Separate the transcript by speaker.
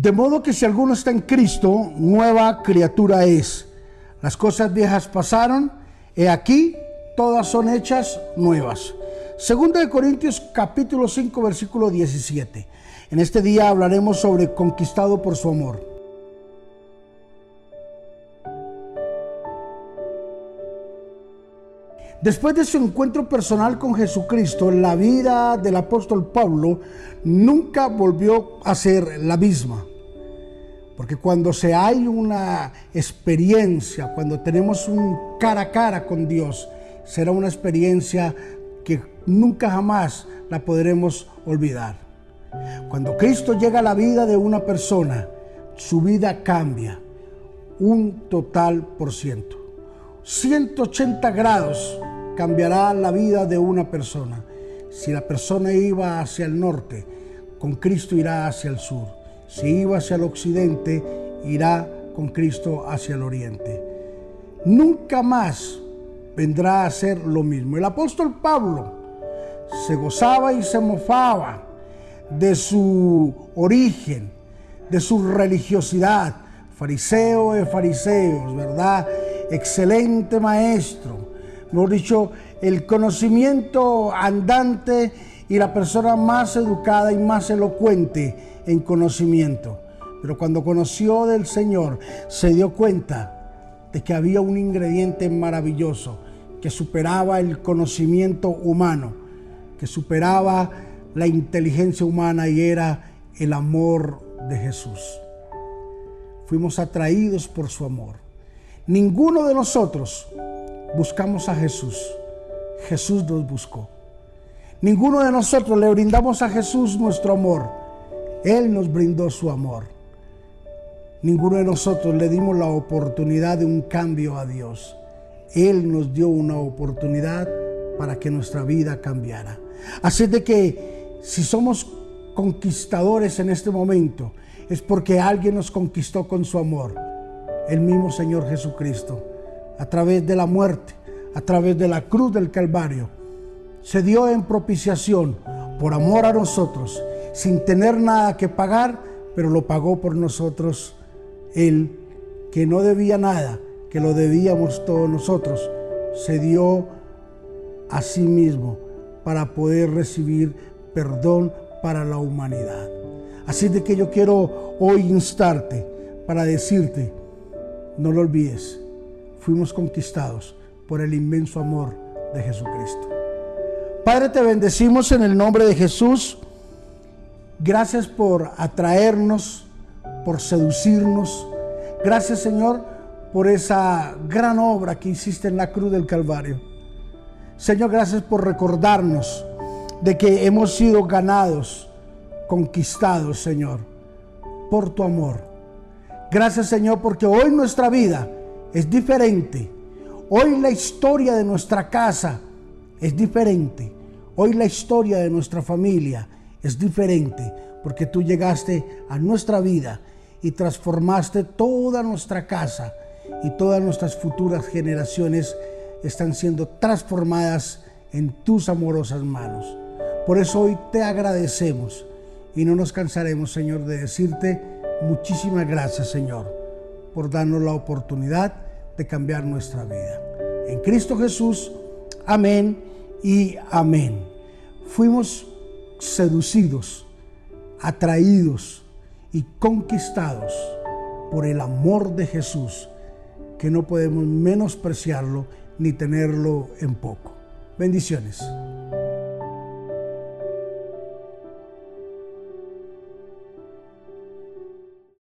Speaker 1: De modo que si alguno está en Cristo, nueva criatura es. Las cosas viejas pasaron, he aquí, todas son hechas nuevas. Segunda de Corintios capítulo 5 versículo 17. En este día hablaremos sobre conquistado por su amor. Después de su encuentro personal con Jesucristo, la vida del apóstol Pablo nunca volvió a ser la misma. Porque cuando se hay una experiencia, cuando tenemos un cara a cara con Dios, será una experiencia que nunca jamás la podremos olvidar. Cuando Cristo llega a la vida de una persona, su vida cambia un total por ciento. 180 grados cambiará la vida de una persona. Si la persona iba hacia el norte, con Cristo irá hacia el sur. Si iba hacia el occidente, irá con Cristo hacia el oriente. Nunca más vendrá a ser lo mismo. El apóstol Pablo se gozaba y se mofaba de su origen, de su religiosidad. Fariseo de fariseos, ¿verdad? Excelente maestro mejor dicho, el conocimiento andante y la persona más educada y más elocuente en conocimiento. Pero cuando conoció del Señor, se dio cuenta de que había un ingrediente maravilloso que superaba el conocimiento humano, que superaba la inteligencia humana y era el amor de Jesús. Fuimos atraídos por su amor. Ninguno de nosotros buscamos a Jesús. Jesús nos buscó. Ninguno de nosotros le brindamos a Jesús nuestro amor. Él nos brindó su amor. Ninguno de nosotros le dimos la oportunidad de un cambio a Dios. Él nos dio una oportunidad para que nuestra vida cambiara. Así de que si somos conquistadores en este momento, es porque alguien nos conquistó con su amor, el mismo Señor Jesucristo a través de la muerte, a través de la cruz del Calvario, se dio en propiciación por amor a nosotros, sin tener nada que pagar, pero lo pagó por nosotros Él, que no debía nada, que lo debíamos todos nosotros, se dio a sí mismo para poder recibir perdón para la humanidad. Así de que yo quiero hoy instarte para decirte, no lo olvides, fuimos conquistados por el inmenso amor de Jesucristo. Padre, te bendecimos en el nombre de Jesús. Gracias por atraernos, por seducirnos. Gracias, Señor, por esa gran obra que hiciste en la cruz del Calvario. Señor, gracias por recordarnos de que hemos sido ganados, conquistados, Señor, por tu amor. Gracias, Señor, porque hoy nuestra vida es diferente. Hoy la historia de nuestra casa es diferente. Hoy la historia de nuestra familia es diferente porque tú llegaste a nuestra vida y transformaste toda nuestra casa y todas nuestras futuras generaciones están siendo transformadas en tus amorosas manos. Por eso hoy te agradecemos y no nos cansaremos, Señor, de decirte muchísimas gracias, Señor por darnos la oportunidad de cambiar nuestra vida. En Cristo Jesús, amén y amén. Fuimos seducidos, atraídos y conquistados por el amor de Jesús, que no podemos menospreciarlo ni tenerlo en poco. Bendiciones.